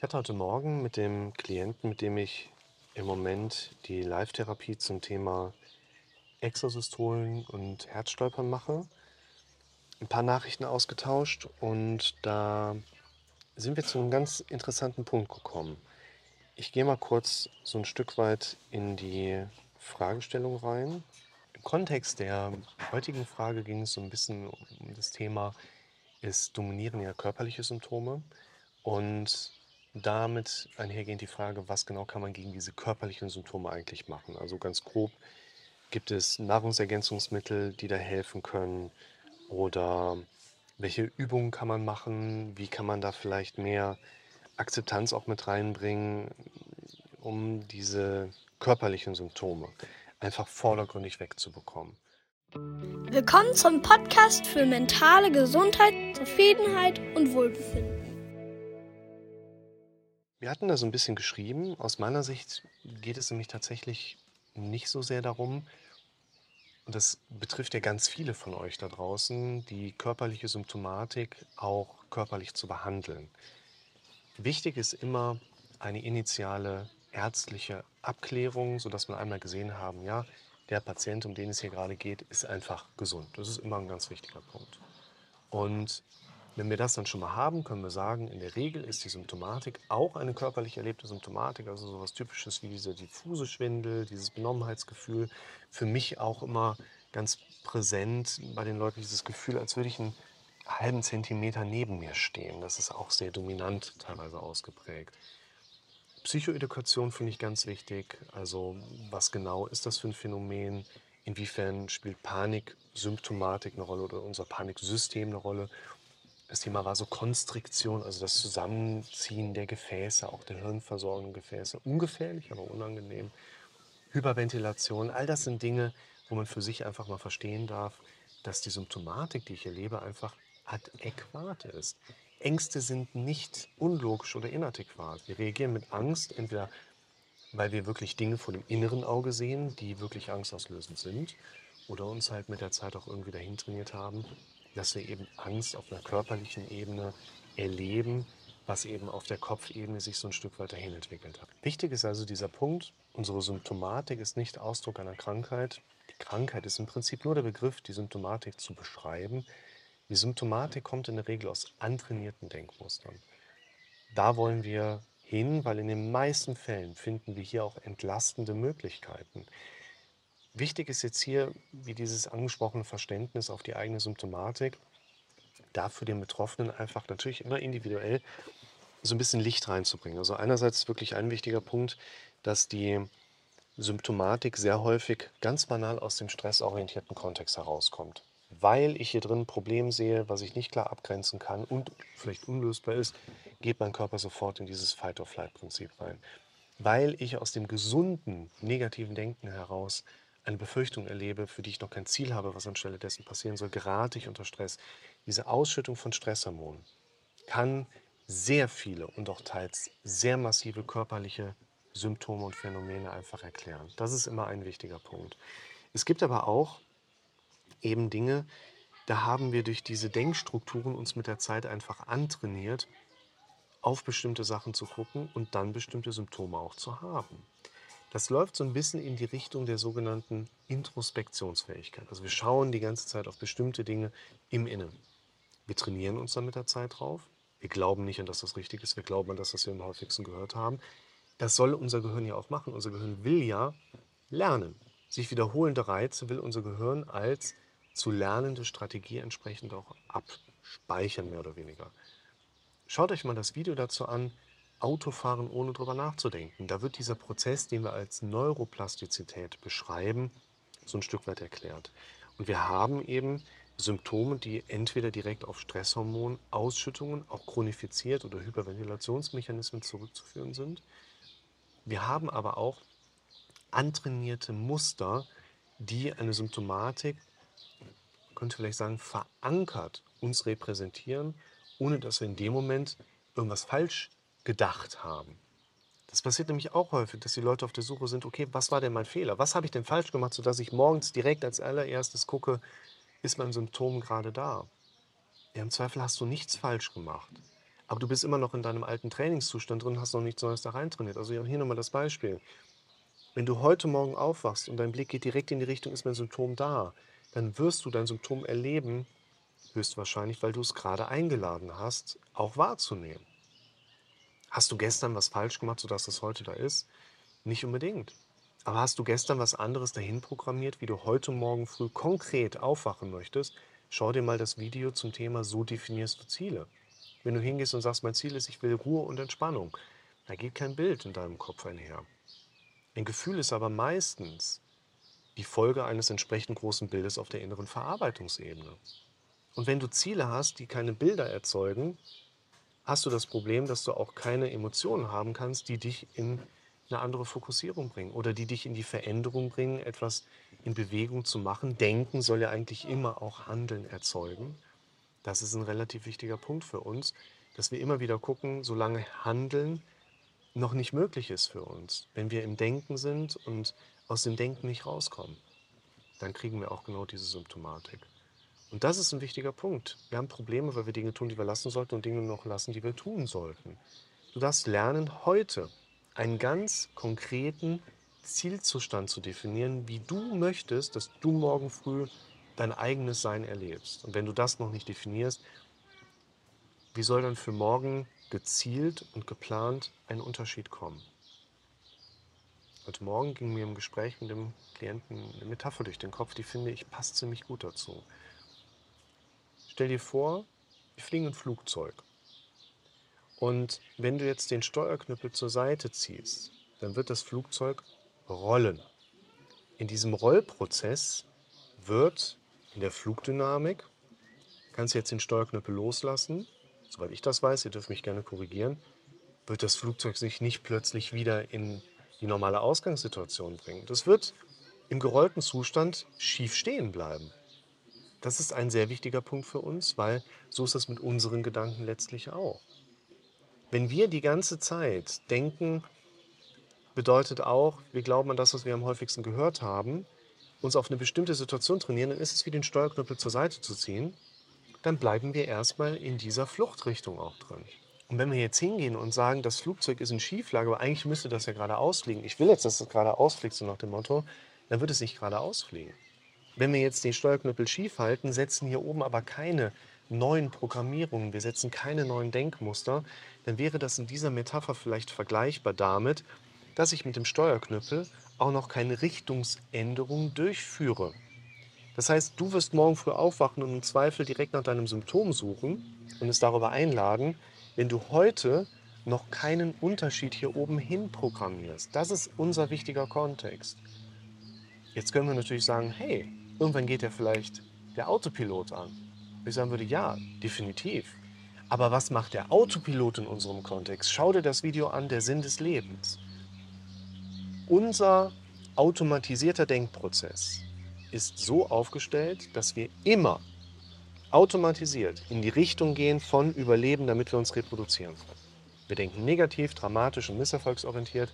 Ich hatte heute Morgen mit dem Klienten, mit dem ich im Moment die Live-Therapie zum Thema Extrasystolen und Herzstolpern mache, ein paar Nachrichten ausgetauscht und da sind wir zu einem ganz interessanten Punkt gekommen. Ich gehe mal kurz so ein Stück weit in die Fragestellung rein. Im Kontext der heutigen Frage ging es so ein bisschen um das Thema, es dominieren ja körperliche Symptome und damit einhergehend die Frage, was genau kann man gegen diese körperlichen Symptome eigentlich machen? Also ganz grob, gibt es Nahrungsergänzungsmittel, die da helfen können? Oder welche Übungen kann man machen? Wie kann man da vielleicht mehr Akzeptanz auch mit reinbringen, um diese körperlichen Symptome einfach vordergründig wegzubekommen? Willkommen zum Podcast für mentale Gesundheit, Zufriedenheit und Wohlbefinden. Wir hatten da so ein bisschen geschrieben. Aus meiner Sicht geht es nämlich tatsächlich nicht so sehr darum, und das betrifft ja ganz viele von euch da draußen, die körperliche Symptomatik auch körperlich zu behandeln. Wichtig ist immer eine initiale ärztliche Abklärung, sodass wir einmal gesehen haben, ja, der Patient, um den es hier gerade geht, ist einfach gesund. Das ist immer ein ganz wichtiger Punkt. Und wenn wir das dann schon mal haben, können wir sagen, in der Regel ist die Symptomatik auch eine körperlich erlebte Symptomatik, also sowas Typisches wie dieser diffuse Schwindel, dieses Benommenheitsgefühl. Für mich auch immer ganz präsent bei den Leuten dieses Gefühl, als würde ich einen halben Zentimeter neben mir stehen. Das ist auch sehr dominant teilweise ausgeprägt. Psychoedukation finde ich ganz wichtig. Also was genau ist das für ein Phänomen? Inwiefern spielt Paniksymptomatik eine Rolle oder unser Paniksystem eine Rolle? Das Thema war so Konstriktion, also das Zusammenziehen der Gefäße, auch der hirnversorgenden Gefäße. Ungefährlich, aber unangenehm. Hyperventilation, all das sind Dinge, wo man für sich einfach mal verstehen darf, dass die Symptomatik, die ich erlebe, einfach adäquat ist. Ängste sind nicht unlogisch oder inadäquat. Wir reagieren mit Angst, entweder weil wir wirklich Dinge vor dem inneren Auge sehen, die wirklich angstauslösend sind, oder uns halt mit der Zeit auch irgendwie dahin trainiert haben, dass wir eben Angst auf einer körperlichen Ebene erleben, was eben auf der Kopfebene sich so ein Stück weit dahin entwickelt hat. Wichtig ist also dieser Punkt, unsere Symptomatik ist nicht Ausdruck einer Krankheit. Die Krankheit ist im Prinzip nur der Begriff, die Symptomatik zu beschreiben. Die Symptomatik kommt in der Regel aus antrainierten Denkmustern. Da wollen wir hin, weil in den meisten Fällen finden wir hier auch entlastende Möglichkeiten. Wichtig ist jetzt hier, wie dieses angesprochene Verständnis auf die eigene Symptomatik, da für den Betroffenen einfach natürlich immer individuell so ein bisschen Licht reinzubringen. Also einerseits wirklich ein wichtiger Punkt, dass die Symptomatik sehr häufig ganz banal aus dem stressorientierten Kontext herauskommt. Weil ich hier drin ein Problem sehe, was ich nicht klar abgrenzen kann und vielleicht unlösbar ist, geht mein Körper sofort in dieses Fight-or-Flight-Prinzip rein. Weil ich aus dem gesunden, negativen Denken heraus eine Befürchtung erlebe, für die ich noch kein Ziel habe, was anstelle dessen passieren soll, gerate ich unter Stress. Diese Ausschüttung von Stresshormonen kann sehr viele und auch teils sehr massive körperliche Symptome und Phänomene einfach erklären. Das ist immer ein wichtiger Punkt. Es gibt aber auch eben Dinge, da haben wir durch diese Denkstrukturen uns mit der Zeit einfach antrainiert, auf bestimmte Sachen zu gucken und dann bestimmte Symptome auch zu haben. Das läuft so ein bisschen in die Richtung der sogenannten Introspektionsfähigkeit. Also wir schauen die ganze Zeit auf bestimmte Dinge im Innen. Wir trainieren uns dann mit der Zeit drauf. Wir glauben nicht an, dass das richtig ist. Wir glauben an das, was wir am häufigsten gehört haben. Das soll unser Gehirn ja auch machen. Unser Gehirn will ja lernen. Sich wiederholende Reize will unser Gehirn als zu lernende Strategie entsprechend auch abspeichern, mehr oder weniger. Schaut euch mal das Video dazu an, Autofahren ohne drüber nachzudenken. Da wird dieser Prozess, den wir als Neuroplastizität beschreiben, so ein Stück weit erklärt. Und wir haben eben Symptome, die entweder direkt auf Stresshormonausschüttungen, auch chronifiziert oder Hyperventilationsmechanismen zurückzuführen sind. Wir haben aber auch antrainierte Muster, die eine Symptomatik, könnte vielleicht sagen, verankert uns repräsentieren, ohne dass wir in dem Moment irgendwas falsch gedacht haben. Das passiert nämlich auch häufig, dass die Leute auf der Suche sind, okay, was war denn mein Fehler? Was habe ich denn falsch gemacht, sodass ich morgens direkt als allererstes gucke, ist mein Symptom gerade da? Ja, im Zweifel hast du nichts falsch gemacht. aber du bist immer noch in deinem alten Trainingszustand drin, hast noch nichts Neues da rein trainiert. Also hier nochmal das Beispiel. Wenn du heute Morgen aufwachst und dein Blick geht direkt in die Richtung, ist mein Symptom da, dann wirst du dein Symptom erleben, höchstwahrscheinlich, weil du es gerade eingeladen hast, auch wahrzunehmen. Hast du gestern was falsch gemacht, sodass es heute da ist? Nicht unbedingt. Aber hast du gestern was anderes dahin programmiert, wie du heute Morgen früh konkret aufwachen möchtest? Schau dir mal das Video zum Thema So definierst du Ziele. Wenn du hingehst und sagst, mein Ziel ist, ich will Ruhe und Entspannung, da geht kein Bild in deinem Kopf einher. Ein Gefühl ist aber meistens die Folge eines entsprechend großen Bildes auf der inneren Verarbeitungsebene. Und wenn du Ziele hast, die keine Bilder erzeugen, hast du das Problem, dass du auch keine Emotionen haben kannst, die dich in eine andere Fokussierung bringen oder die dich in die Veränderung bringen, etwas in Bewegung zu machen. Denken soll ja eigentlich immer auch Handeln erzeugen. Das ist ein relativ wichtiger Punkt für uns, dass wir immer wieder gucken, solange Handeln noch nicht möglich ist für uns, wenn wir im Denken sind und aus dem Denken nicht rauskommen, dann kriegen wir auch genau diese Symptomatik. Und das ist ein wichtiger Punkt. Wir haben Probleme, weil wir Dinge tun, die wir lassen sollten und Dinge noch lassen, die wir tun sollten. Du darfst lernen, heute einen ganz konkreten Zielzustand zu definieren, wie du möchtest, dass du morgen früh dein eigenes Sein erlebst. Und wenn du das noch nicht definierst, wie soll dann für morgen gezielt und geplant ein Unterschied kommen? Heute Morgen ging mir im Gespräch mit dem Klienten eine Metapher durch den Kopf, die finde ich passt ziemlich gut dazu. Stell dir vor, wir fliegen ein Flugzeug. Und wenn du jetzt den Steuerknüppel zur Seite ziehst, dann wird das Flugzeug rollen. In diesem Rollprozess wird in der Flugdynamik, kannst du jetzt den Steuerknüppel loslassen, soweit ich das weiß, ihr dürft mich gerne korrigieren, wird das Flugzeug sich nicht plötzlich wieder in die normale Ausgangssituation bringen. Das wird im gerollten Zustand schief stehen bleiben. Das ist ein sehr wichtiger Punkt für uns, weil so ist das mit unseren Gedanken letztlich auch. Wenn wir die ganze Zeit denken, bedeutet auch, wir glauben an das, was wir am häufigsten gehört haben, uns auf eine bestimmte Situation trainieren, dann ist es wie den Steuerknüppel zur Seite zu ziehen, dann bleiben wir erstmal in dieser Fluchtrichtung auch drin. Und wenn wir jetzt hingehen und sagen, das Flugzeug ist in Schieflage, aber eigentlich müsste das ja gerade ausfliegen, ich will jetzt, dass es gerade ausfliegt, so nach dem Motto, dann wird es nicht gerade ausfliegen. Wenn wir jetzt den Steuerknüppel schief halten, setzen hier oben aber keine neuen Programmierungen, wir setzen keine neuen Denkmuster, dann wäre das in dieser Metapher vielleicht vergleichbar damit, dass ich mit dem Steuerknüppel auch noch keine Richtungsänderung durchführe. Das heißt, du wirst morgen früh aufwachen und im Zweifel direkt nach deinem Symptom suchen und es darüber einladen, wenn du heute noch keinen Unterschied hier oben hin programmierst. Das ist unser wichtiger Kontext. Jetzt können wir natürlich sagen, hey, irgendwann geht ja vielleicht der Autopilot an. Ich sagen würde, ja, definitiv. Aber was macht der Autopilot in unserem Kontext? Schau dir das Video an, der Sinn des Lebens. Unser automatisierter Denkprozess ist so aufgestellt, dass wir immer automatisiert in die Richtung gehen von Überleben, damit wir uns reproduzieren können. Wir denken negativ, dramatisch und misserfolgsorientiert,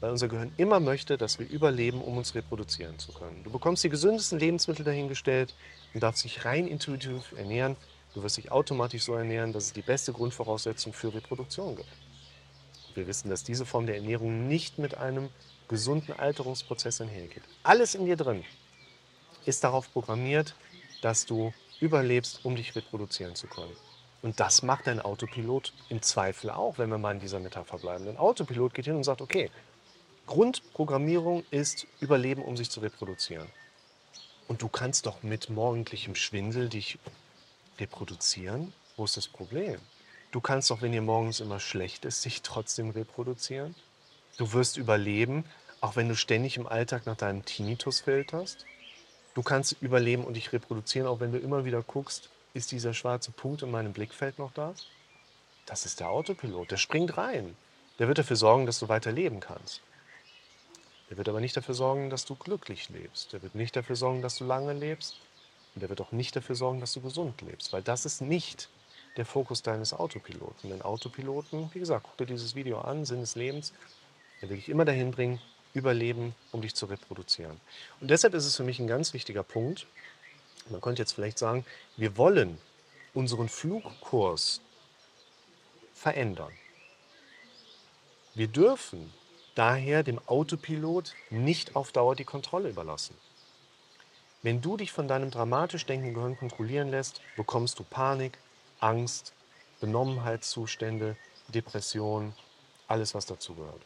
weil unser Gehirn immer möchte, dass wir überleben, um uns reproduzieren zu können. Du bekommst die gesündesten Lebensmittel dahingestellt und darfst dich rein intuitiv ernähren. Du wirst dich automatisch so ernähren, dass es die beste Grundvoraussetzung für Reproduktion gibt. Wir wissen, dass diese Form der Ernährung nicht mit einem gesunden Alterungsprozess einhergeht. Alles in dir drin ist darauf programmiert, dass du überlebst, um dich reproduzieren zu können. Und das macht ein Autopilot im Zweifel auch, wenn wir mal in dieser Metapher bleiben. Ein Autopilot geht hin und sagt, okay, Grundprogrammierung ist Überleben, um sich zu reproduzieren. Und du kannst doch mit morgendlichem Schwindel dich reproduzieren. Wo ist das Problem? Du kannst doch, wenn dir morgens immer schlecht ist, dich trotzdem reproduzieren. Du wirst überleben, auch wenn du ständig im Alltag nach deinem Tinnitus filterst. Du kannst überleben und dich reproduzieren, auch wenn du immer wieder guckst, ist dieser schwarze Punkt in meinem Blickfeld noch da? Das ist der Autopilot. Der springt rein. Der wird dafür sorgen, dass du weiter leben kannst. Der wird aber nicht dafür sorgen, dass du glücklich lebst. Der wird nicht dafür sorgen, dass du lange lebst. Und der wird auch nicht dafür sorgen, dass du gesund lebst. Weil das ist nicht der Fokus deines Autopiloten. Den Autopiloten, wie gesagt, guck dir dieses Video an, Sinn des Lebens, der will dich immer dahin bringen, überleben, um dich zu reproduzieren. Und deshalb ist es für mich ein ganz wichtiger Punkt. Man könnte jetzt vielleicht sagen, wir wollen unseren Flugkurs verändern. Wir dürfen daher dem Autopilot nicht auf Dauer die Kontrolle überlassen. Wenn du dich von deinem dramatisch denkenden Gehirn kontrollieren lässt, bekommst du Panik, Angst, Benommenheitszustände, Depression, alles was dazugehört.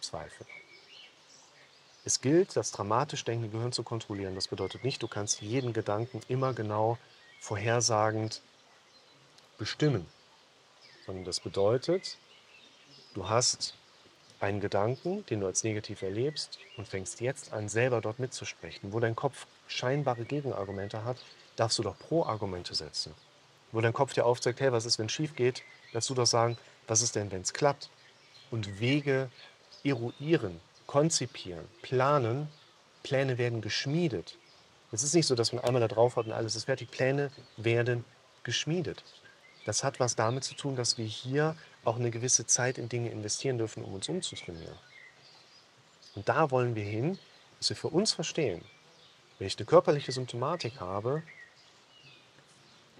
Zweifel. Es gilt, das dramatisch denkende Gehirn zu kontrollieren. Das bedeutet nicht, du kannst jeden Gedanken immer genau vorhersagend bestimmen, sondern das bedeutet, du hast einen Gedanken, den du als negativ erlebst und fängst jetzt an, selber dort mitzusprechen. Wo dein Kopf scheinbare Gegenargumente hat, darfst du doch Pro-Argumente setzen. Wo dein Kopf dir aufzeigt, hey, was ist, wenn es schief geht, darfst du doch sagen, was ist denn, wenn es klappt? Und Wege eruieren, konzipieren, planen. Pläne werden geschmiedet. Es ist nicht so, dass man einmal da drauf hat und alles ist fertig. Pläne werden geschmiedet. Das hat was damit zu tun, dass wir hier auch eine gewisse Zeit in Dinge investieren dürfen, um uns umzutrainieren. Und da wollen wir hin, dass wir für uns verstehen, wenn ich eine körperliche Symptomatik habe,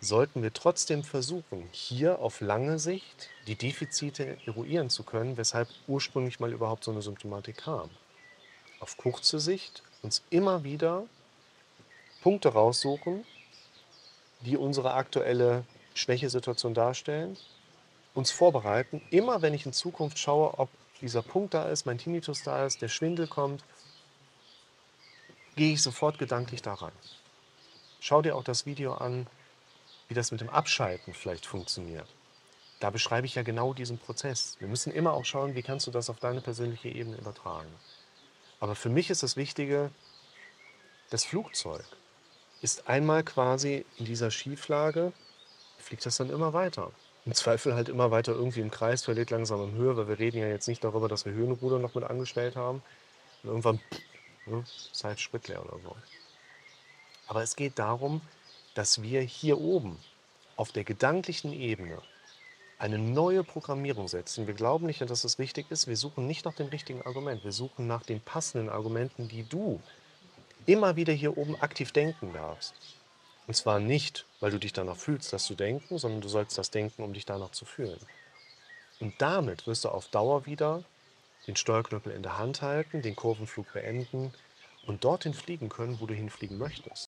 sollten wir trotzdem versuchen, hier auf lange Sicht die Defizite eruieren zu können, weshalb ursprünglich mal überhaupt so eine Symptomatik kam. Auf kurze Sicht uns immer wieder Punkte raussuchen, die unsere aktuelle Schwächesituation darstellen, uns vorbereiten, immer wenn ich in Zukunft schaue, ob dieser Punkt da ist, mein Tinnitus da ist, der Schwindel kommt, gehe ich sofort gedanklich da rein. Schau dir auch das Video an, wie das mit dem Abschalten vielleicht funktioniert. Da beschreibe ich ja genau diesen Prozess. Wir müssen immer auch schauen, wie kannst du das auf deine persönliche Ebene übertragen. Aber für mich ist das Wichtige, das Flugzeug ist einmal quasi in dieser Schieflage, fliegt das dann immer weiter. Im Zweifel halt immer weiter irgendwie im Kreis, verliert langsam in Höhe, weil wir reden ja jetzt nicht darüber, dass wir Höhenruder noch mit angestellt haben. Und irgendwann ne, ist halt Sprit leer oder so. Aber es geht darum, dass wir hier oben auf der gedanklichen Ebene eine neue Programmierung setzen. Wir glauben nicht, dass es richtig ist. Wir suchen nicht nach dem richtigen Argument. Wir suchen nach den passenden Argumenten, die du immer wieder hier oben aktiv denken darfst. Und zwar nicht, weil du dich danach fühlst, das zu denken, sondern du sollst das denken, um dich danach zu fühlen. Und damit wirst du auf Dauer wieder den Steuerknüppel in der Hand halten, den Kurvenflug beenden und dorthin fliegen können, wo du hinfliegen möchtest.